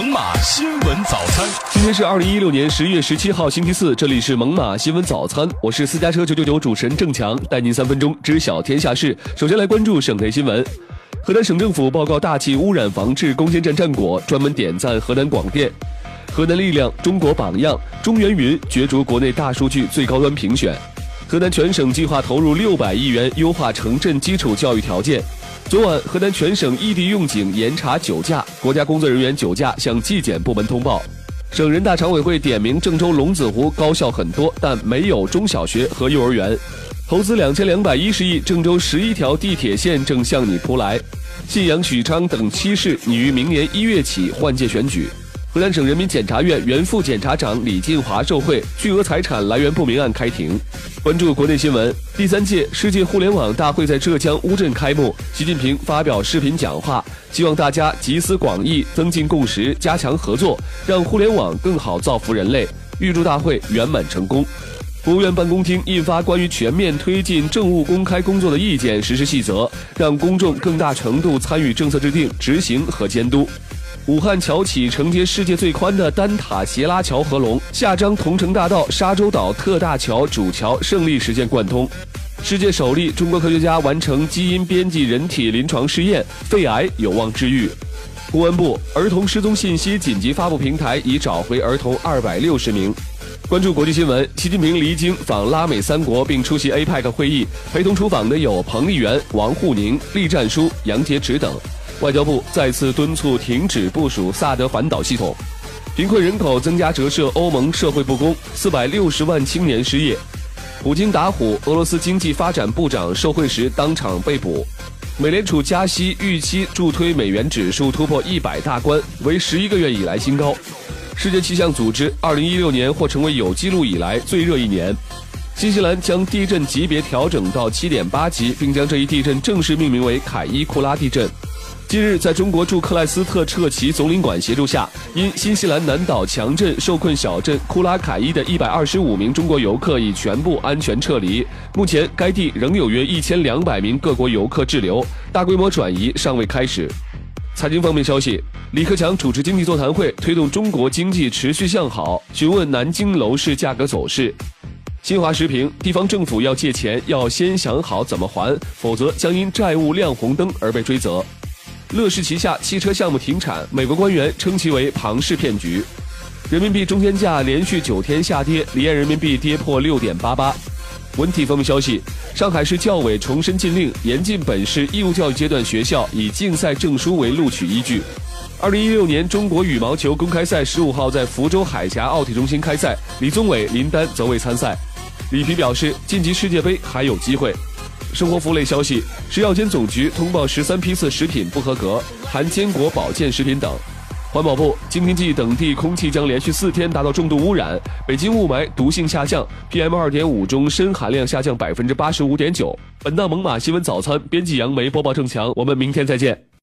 猛犸新闻早餐。今天是二零一六年十月十七号，星期四，这里是猛犸新闻早餐，我是私家车九九九主持人郑强，带您三分钟知晓天下事。首先来关注省内新闻。河南省政府报告大气污染防治攻坚战战果，专门点赞河南广电。河南力量、中国榜样、中原云角逐国内大数据最高端评选。河南全省计划投入六百亿元优化城镇基础教育条件。昨晚，河南全省异地用警严查酒驾，国家工作人员酒驾向纪检部门通报。省人大常委会点名郑州龙子湖高校很多，但没有中小学和幼儿园。投资两千两百一十亿，郑州十一条地铁线正向你扑来。信阳、许昌等七市拟于明年一月起换届选举。河南省人民检察院原副检察长李进华受贿，巨额财产来源不明案开庭。关注国内新闻，第三届世界互联网大会在浙江乌镇开幕，习近平发表视频讲话，希望大家集思广益，增进共识，加强合作，让互联网更好造福人类。预祝大会圆满成功。国务院办公厅印发关于全面推进政务公开工作的意见实施细则，让公众更大程度参与政策制定、执行和监督。武汉桥起承接世界最宽的单塔斜拉桥合龙，下张同城大道沙洲岛特大桥主桥胜利实现贯通。世界首例中国科学家完成基因编辑人体临床试验，肺癌有望治愈。公安部儿童失踪信息紧急发布平台已找回儿童二百六十名。关注国际新闻，习近平离京访拉美三国并出席 APEC 会议，陪同出访的有彭丽媛、王沪宁、栗战书、杨洁篪等。外交部再次敦促停止部署萨德反导系统。贫困人口增加折射欧盟社会不公，四百六十万青年失业。普京打虎，俄罗斯经济发展部长受贿时当场被捕。美联储加息预期助推美元指数突破一百大关，为十一个月以来新高。世界气象组织二零一六年或成为有记录以来最热一年。新西兰将地震级别调整到七点八级，并将这一地震正式命名为凯伊库拉地震。近日，在中国驻克莱斯特彻奇总领馆协助下，因新西兰南岛强震受困小镇库拉凯伊的一百二十五名中国游客已全部安全撤离。目前，该地仍有约一千两百名各国游客滞留，大规模转移尚未开始。财经方面消息，李克强主持经济座谈会，推动中国经济持续向好，询问南京楼市价格走势。新华时评：地方政府要借钱，要先想好怎么还，否则将因债务亮红灯而被追责。乐视旗下汽车项目停产，美国官员称其为庞氏骗局。人民币中间价连续九天下跌，离岸人民币跌破六点八八。文体方面消息，上海市教委重申禁令，严禁本市义务教育阶段学校以竞赛证书为录取依据。二零一六年中国羽毛球公开赛十五号在福州海峡奥体中心开赛，李宗伟、林丹则未参赛。李皮表示，晋级世界杯还有机会。生活服务类消息：食药监总局通报十三批次食品不合格，含坚果保健食品等。环保部：京津冀等地空气将连续四天达到重度污染，北京雾霾毒性下降，PM 二点五中砷含量下降百分之八十五点九。本档猛犸新闻早餐编辑杨梅播报郑强，我们明天再见。